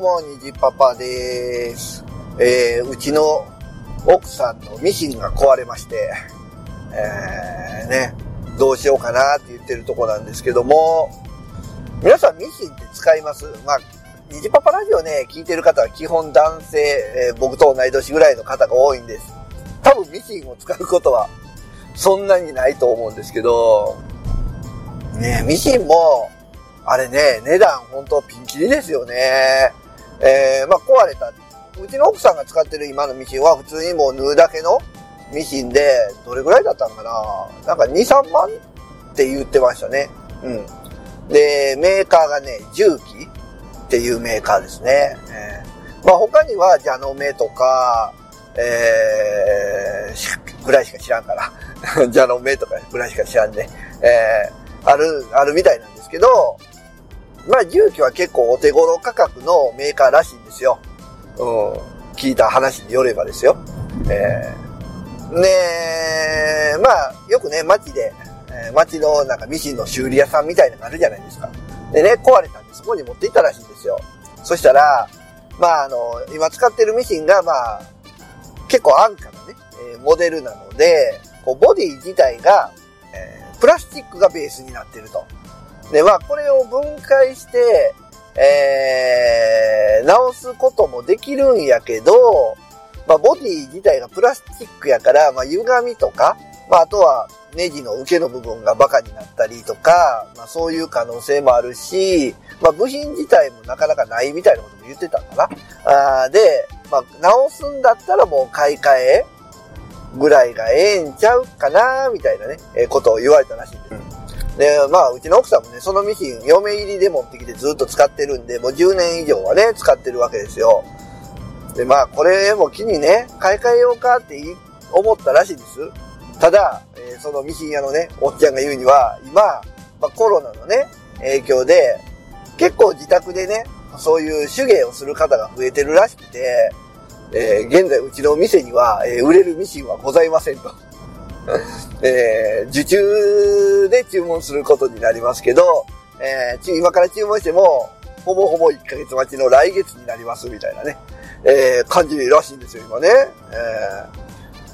も、にじパパです。えー、うちの奥さんのミシンが壊れまして、えー、ね、どうしようかなって言ってるとこなんですけども、皆さんミシンって使います？まあ、にじパパラジオね、聞いてる方は基本男性、えー僕と同い年ぐらいの方が多いんです。多分ミシンを使うことはそんなにないと思うんですけど、ねミシンも、あれね、値段ほんとピンキリですよね。えー、まあ壊れた。うちの奥さんが使ってる今のミシンは普通にもう縫うだけのミシンで、どれぐらいだったんかななんか2、3万って言ってましたね。うん。で、メーカーがね、重機っていうメーカーですね。えーまあ他には、ジャノメとか、えー、ぐらいしか知らんから。ジャノメとかぐらいしか知らんで、えー、ある、あるみたいなんですけど、まあ重機は結構お手頃価格のメーカーらしいんですよ。うん。聞いた話によればですよ。えー、ねえ、まあ、よくね、街で、えー街のなんかミシンの修理屋さんみたいなのがあるじゃないですか。でね、壊れたんでそこに持って行ったらしいんですよ。そしたら、まああの、今使ってるミシンがまあ、結構安価なね、えーモデルなので、こうボディ自体が、えープラスチックがベースになってると。で、まあこれを分解して、えー直すこともできるんやけど、まあボディ自体がプラスチックやから、まあ歪みとか、まああとはネジの受けの部分がバカになったりとか、まあそういう可能性もあるし、まあ部品自体もなかなかないみたいなことも言ってたんかな。あーで、まあ直すんだったらもう買い替えぐらいがええんちゃうかなみたいなね、えーことを言われたらしいんです。で、まあ、うちの奥さんもね、そのミシン、嫁入りで持ってきてずっと使ってるんで、もう10年以上はね、使ってるわけですよ。で、まあ、これも機にね、買い替えようかって思ったらしいです。ただ、えーそのミシン屋のね、おっちゃんが言うには、今、まあ、コロナのね、影響で、結構自宅でね、そういう手芸をする方が増えてるらしくて、えー現在うちの店には、えー売れるミシンはございませんと。えー受注で注文することになりますけど、えー今から注文しても、ほぼほぼ1ヶ月待ちの来月になりますみたいなね、えー感じらしいんですよ、今ね。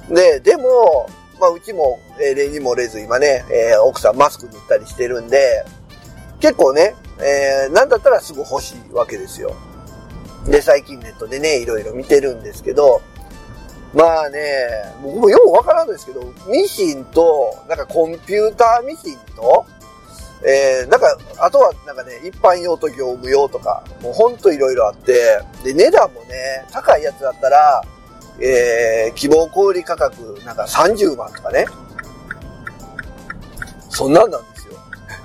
えーで、でも、まあ、うちも、えー例に漏れず今ね、えー奥さんマスク塗ったりしてるんで、結構ね、えーなんだったらすぐ欲しいわけですよ。で、最近ネットでね、いろいろ見てるんですけど、まあね、僕もよくわからんですけど、ミシンと、なんかコンピューターミシンと、えー、なんか、あとはなんかね、一般用と業務用とか、もうほんといろいろあって、で、値段もね、高いやつだったら、えー、希望小売価格、なんか30万とかね。そんなんなんですよ。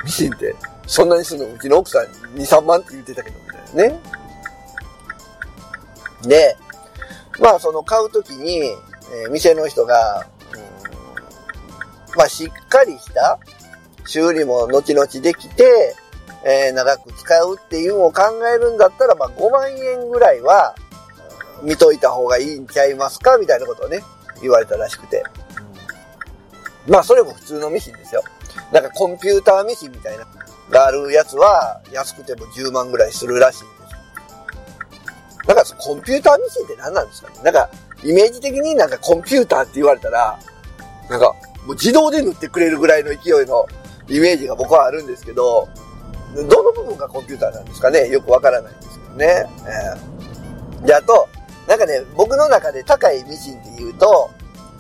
ミシンって、そんなにするの？うちの奥さんに2、3万って言ってたけど、みたいなね。で、まあその買うときに、えー店の人が、うんまあしっかりした修理も後々できて、えー長く使うっていうのを考えるんだったら、まあ5万円ぐらいは見といた方がいいんちゃいますか？みたいなことをね、言われたらしくて。まあそれも普通のミシンですよ。なんかコンピューターミシンみたいながあるやつは安くても10万ぐらいするらしい。なんかコンピューターミシンって何なんですかね。なんかイメージ的になんかコンピューターって言われたら、なんかもう自動で塗ってくれるぐらいの勢いのイメージが僕はあるんですけど、どの部分がコンピューターなんですかね。よくわからないんですけどね。えーで、あと、なんかね、僕の中で高いミシンって言うと、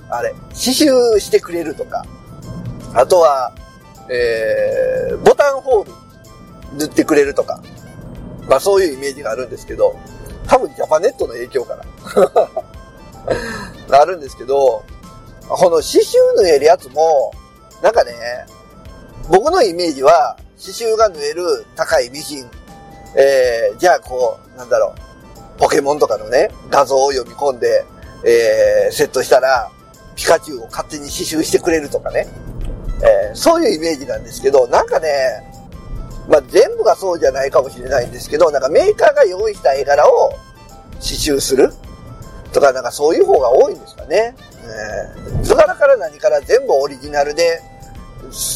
あれ、刺繍してくれるとか、あとは、えー、ボタンホール塗ってくれるとか、まあそういうイメージがあるんですけど、多分ジャパネットの影響かな。あるんですけど、この刺繍縫えるやつも、なんかね、僕のイメージは、刺繍が縫える高いミシン、えー、じゃあこう、なんだろう、ポケモンとかのね、画像を読み込んで、えー、セットしたら、ピカチュウを勝手に刺繍してくれるとかね。えーそういうイメージなんですけど、なんかね、まあ、全部がそうじゃないかもしれないんですけど、なんかメーカーが用意した絵柄を刺繍するとか、なんかそういう方が多いんですかね。図柄から何から全部オリジナルで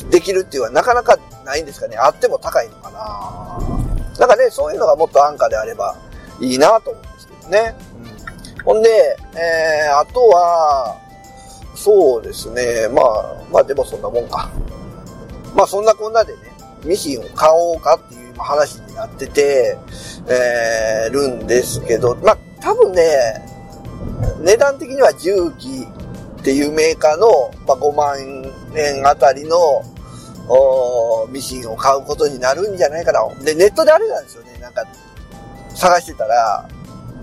できるっていうのはなかなかないんですかね。あっても高いのかな。なんかね、そういうのがもっと安価であればいいなと思うんですけどね。うん、ほんで、えー、あとは、そうですね。まあ、まあでもそんなもんか。まあそんなこんなでね、ミシンを買おうかっていう話になってて、えー、るんですけど、まあ多分ね、値段的には重機っていうメーカーの、まあ、5万円あたりのミシンを買うことになるんじゃないかな。で、ネットであれなんですよね。なんか、探してたら、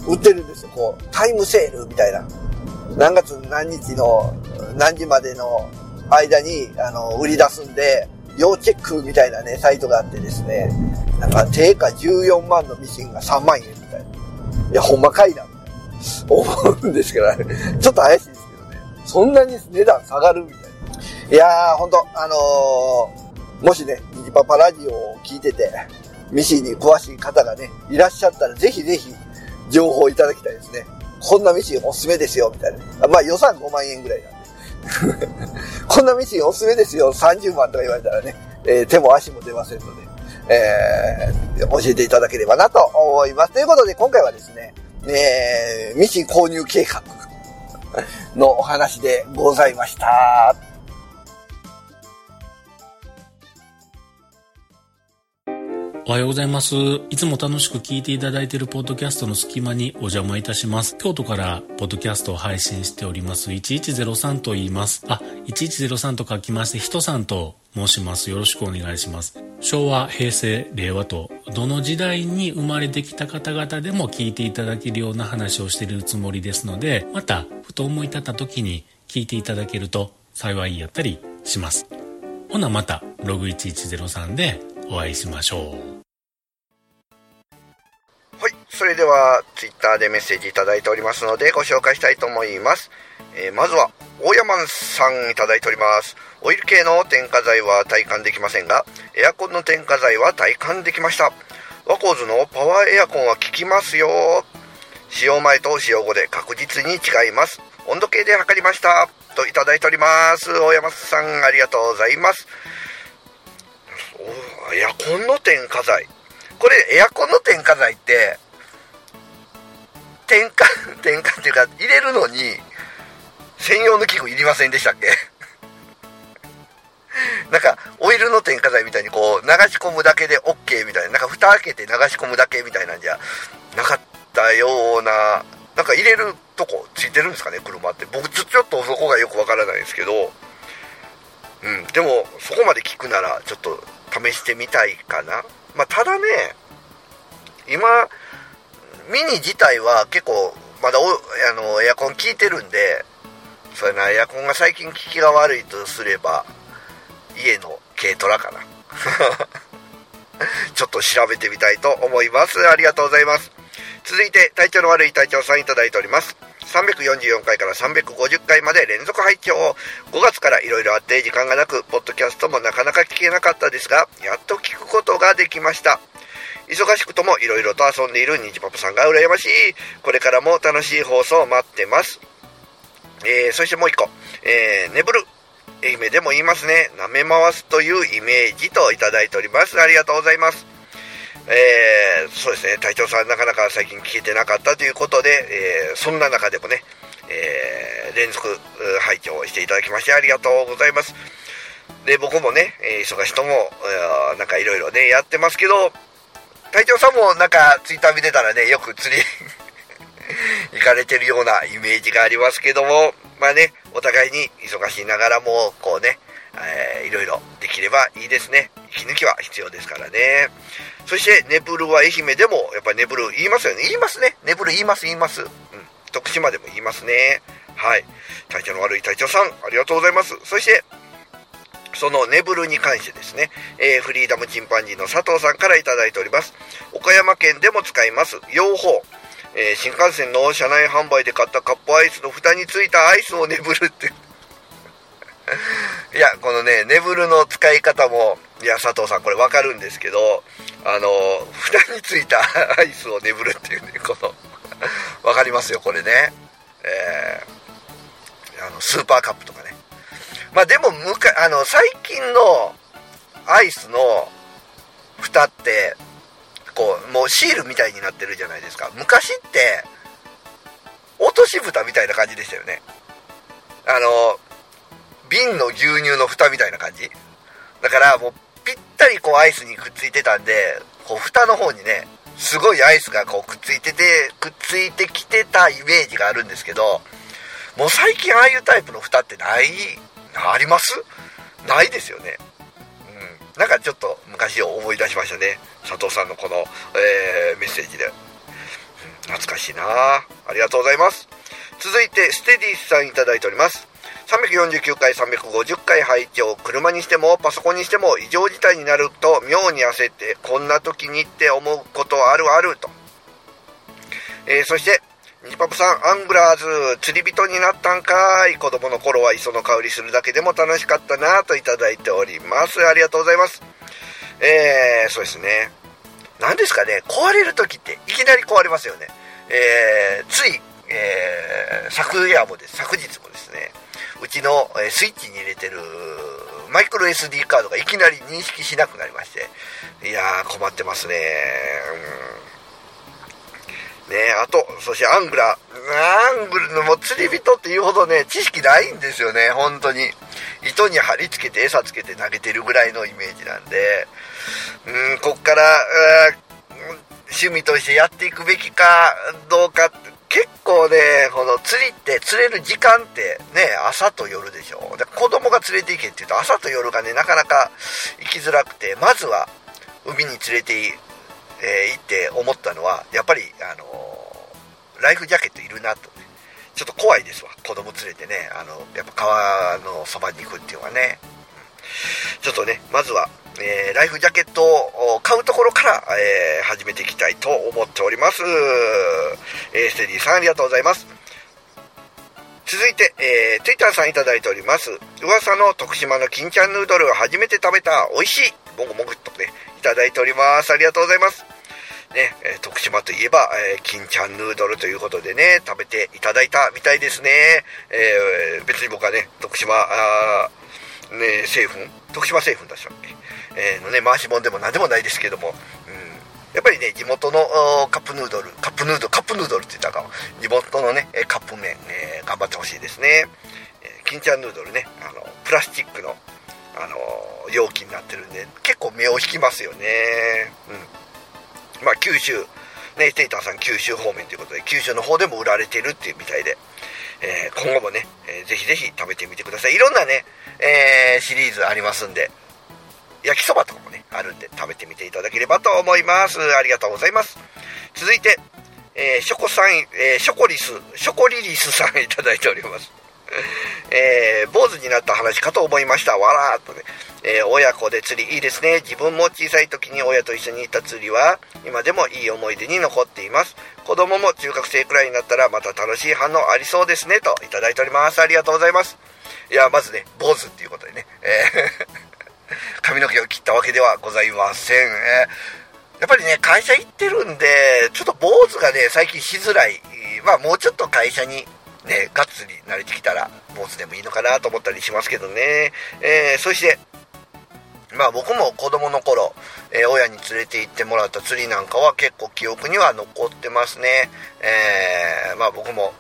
売ってるんですよ。こう、タイムセールみたいな。何月何日の何時までの間に、あの、売り出すんで、要チェックみたいなね、サイトがあってですね、なんか定価14万のミシンが3万円みたいな。いや、ほんまかいな、思うんですけど、ね、ちょっと怪しいですけどね。そんなに値段下がるみたいな。いやー、ほんと、あのー、もしね、ニジパパラジオを聞いてて、ミシンに詳しい方がね、いらっしゃったら、ぜひぜひ、情報いただきたいですね。こんなミシンおすすめですよ、みたいな。まあ予算5万円ぐらいなんで。こんなミシンおすすめですよ、30万とか言われたらね、えー、手も足も出ませんので、えー、教えていただければなと思います。ということで、今回はですね、えー、ミシン購入計画のお話でございました。おはようございます。いつも楽しく聞いていただいているポッドキャストの隙間にお邪魔いたします。京都からポッドキャストを配信しております1103と言います。あ、1103と書きまして、人さんと申します。よろしくお願いします。昭和、平成、令和と、どの時代に生まれてきた方々でも聞いていただけるような話をしているつもりですので、また、ふと思い立った時に聞いていただけると幸いやったりします。ほなまた、ログ1103でお会いしましょう。はいそれでは、ツイッターでメッセージいただいておりますので、ご紹介したいと思います。えー、まずは、大山さんいただいております。オイル系の添加剤は体感できませんが、エアコンの添加剤は体感できました。ワコーズのパワーエアコンは効きますよ。使用前と使用後で確実に違います。温度計で測りました。といただいております。大山さん、ありがとうございます。エアコンの添加剤。これ、エアコンの添加剤って、転換、転換っていうか、入れるのに、専用の器具いりませんでしたっけ？なんか、オイルの添加剤みたいにこう、流し込むだけで OK みたいな、なんか蓋開けて流し込むだけみたいなんじゃなかったような、なんか入れるとこついてるんですかね、車って。僕ちょっとそこがよくわからないですけど、うん、でも、そこまで聞くなら、ちょっと試してみたいかな。まあ、ただね、今、ミニ自体は結構まだあのエアコン効いてるんでそれなエアコンが最近効きが悪いとすれば家の軽トラかな。ちょっと調べてみたいと思います。ありがとうございます。続いて体調の悪い隊長さんいただいております。344回から350回まで連続拝聴5月からいろいろあって時間がなくポッドキャストもなかなか聞けなかったですがやっと聞くことができました忙しくとも色々と遊んでいるニジパパさんが羨ましい。これからも楽しい放送を待ってます。えー、そしてもう一個。えー、眠る。愛媛でも言いますね。舐め回すというイメージといただいております。ありがとうございます。えー、そうですね。隊長さんなかなか最近聞けてなかったということで、えー、そんな中でもね、えー、連続拝聴していただきましてありがとうございます。で、僕もね、え忙しいとも、なんかいろいろね、やってますけど、隊長さんもなんかツイッター見てたらね、よく釣り 行かれてるようなイメージがありますけども、まあね、お互いに忙しいながらも、こうね、えー、いろいろできればいいですね。息抜きは必要ですからね。そして、ネブルは愛媛でも、やっぱりネブル言いますよね。言いますね。ネブル言います、言います。うん。徳島でも言いますね。はい。体調の悪い隊長さん、ありがとうございます。そして、そのネブルに関してですね、えー、フリーダムチンパンジーの佐藤さんから頂いております。岡山県でも使います、養蜂。えー、新幹線の車内販売で買ったカップアイスの蓋についたアイスをネブルって いや、このね、ネブルの使い方も、いや、佐藤さん、これわかるんですけど、あの、蓋についた アイスをネブルっていうね、このわかりますよ、これね。えー、あの、スーパーカップとかね。まあでもむかあの最近のアイスの蓋ってこうもうシールみたいになってるじゃないですか昔って落とし蓋みたいな感じでしたよねあの瓶の牛乳の蓋みたいな感じ？だからもうぴったりこうアイスにくっついてたんでこう蓋の方にねすごいアイスがこうくっついててくっついてきてたイメージがあるんですけどもう最近ああいうタイプの蓋ってない？あります？ないですよね。うん。なんかちょっと昔を思い出しましたね。佐藤さんのこの、えー、メッセージで、うん、懐かしいな。ありがとうございます。続いてステディスさんいただいております。349回350回拝聴。車にしてもパソコンにしても異常事態になると妙に焦ってこんな時にって思うことあるあると、えー、そしてニパプさんアングラーズ釣り人になったんかい。子供の頃は磯の香りするだけでも楽しかったなといただいております。ありがとうございます。えー、そうですね。何ですかね。壊れる時っていきなり壊れますよね。えー、つい、えー、昨夜もです。昨日もうちのスイッチに入れてるマイクロ SD カードがいきなり認識しなくなりまして。いやー困ってますね。うん。ねあとそしてアングラアングルのも釣り人っていうほどね知識ないんですよね。本当に。糸に貼り付けて餌つけて投げてるぐらいのイメージなんで。うんこっから、趣味としてやっていくべきかどうか結構ね、この釣りって釣れる時間ってね、朝と夜でしょ？で子供が連れて行けって言うと朝と夜がね、なかなか行きづらくて、まずは海に連れて、えー、行って思ったのは、やっぱり、あのー、ライフジャケットいるなと、ね。ちょっと怖いですわ。子供連れてね、あの、やっぱ川のそばに行くっていうのはね。ちょっとね、まずは、えー、ライフジャケットを買うところから、えー、始めていきたいと思っております。えー、ステディさんありがとうございます。続いて、えー、ツイッターさんいただいております。噂の徳島の金ちゃんヌードルを初めて食べた、美味しい、もぐもぐっとね、いただいております。ありがとうございます。ね、えー、徳島といえば、えー、金ちゃんヌードルということでね、食べていただいたみたいですね。えー、別に僕はね、徳島、あね、製粉？徳島製粉出したっけ？えー、のね、回し物でも何でもないですけども、うん、やっぱりね、地元のカップヌードル、カップヌードル、カップヌードルって言ったか地元のね、カップ麺、えー、頑張ってほしいですね。えー、金ちゃんヌードルね、あの、プラスチックの、あの容器になってるんで、結構目を引きますよね。うん。まあ、九州、ね、テイターさん九州方面ということで、九州の方でも売られてるっていうみたいで、えー、今後もね、えー、ぜひぜひ食べてみてください。いろんなね、えー、シリーズありますんで、焼きそばとかもね、あるんで食べてみていただければと思います。ありがとうございます。続いて、えー、ショコさん、えー、ショコリス、ショコリリスさんいただいております。えー、坊主になった話かと思いました。わらーっとね。えー、親子で釣りいいですね。自分も小さい時に親と一緒に行った釣りは、今でもいい思い出に残っています。子供も中学生くらいになったら、また楽しい反応ありそうですね。といただいております。ありがとうございます。いや、まずね、坊主っていうことでね。えー 髪の毛を切ったわけではございません。えやっぱりね、会社行ってるんで、ちょっと坊主がね、最近しづらい。まあ、もうちょっと会社にね、がっつり慣れてきたら、坊主でもいいのかなと思ったりしますけどね。えー、そして、まあ僕も子供の頃、えー、親に連れて行ってもらった釣りなんかは結構記憶には残ってますね。えー、まあ僕も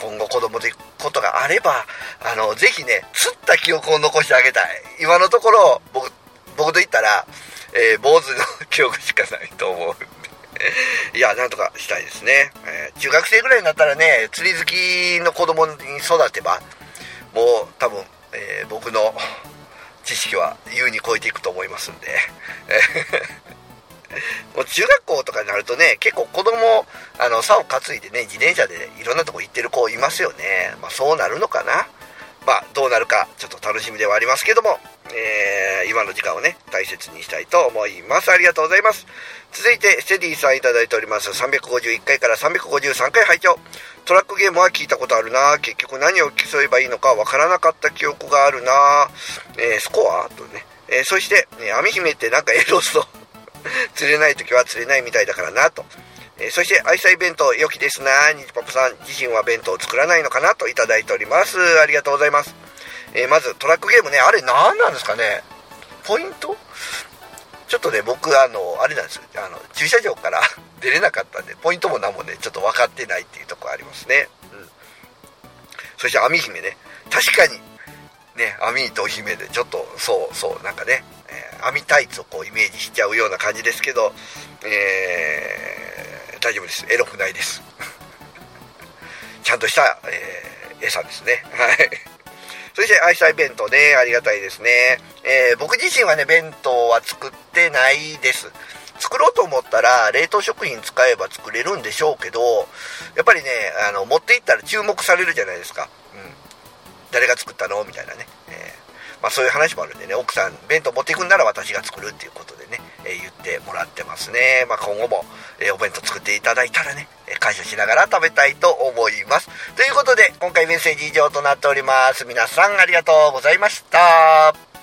今後子供でことがあれば、あの、ぜひね、釣った記憶を残してあげたい。今のところ、僕、僕と言ったら、えー、坊主の記憶しかないと思うんで。いや、なんとかしたいですね。えー、中学生ぐらいになったらね、釣り好きの子供に育てば、もう多分、えー、僕の知識は優に超えていくと思いますんで。もう中学校とかになるとね、結構子供、あの、竿担いでね、自転車でいろんなとこ行ってる子いますよね。まあそうなるのかな。まあどうなるかちょっと楽しみではありますけども、えー、今の時間をね、大切にしたいと思います。ありがとうございます。続いて、ステディさんいただいております。351回から353回拝聴トラックゲームは聞いたことあるな結局何を競えばいいのかわからなかった記憶があるなえー、スコア？とね。えー、そして、ね、網姫ってなんかエロスと 釣れない時は釣れないみたいだからなと。えー、そして、愛妻弁当良きですな。にじパパさん自身は弁当を作らないのかなといただいております。ありがとうございます。えー、まず、トラックゲームね、あれ何なんですかねポイント？ちょっとね、僕、あの、あれなんですよ。あの、駐車場から 出れなかったんで、ポイントも何もね、ちょっと分かってないっていうとこありますね。うん。そして、網姫ね。確かに、ね、網と姫で、ちょっと、そうそう、なんかね、えー、網タイツをこうイメージしちゃうような感じですけど、えー、大丈夫です。エロくないです。ちゃんとした、えー、餌ですね。はい。そして、愛妻弁当ね、ありがたいですね。え、僕自身はね、弁当は作ってないです。作ろうと思ったら、冷凍食品使えば作れるんでしょうけど、やっぱりね、あの、持っていったら注目されるじゃないですか。うん。誰が作ったの？みたいなね。まあそういう話もあるんでね、奥さん、弁当持っていくんなら私が作るっていうことでね、え、言ってもらってますね。まあ今後も、えお弁当作っていただいたらね、感謝しながら食べたいと思います。ということで、今回メッセージ以上となっております。皆さんありがとうございました。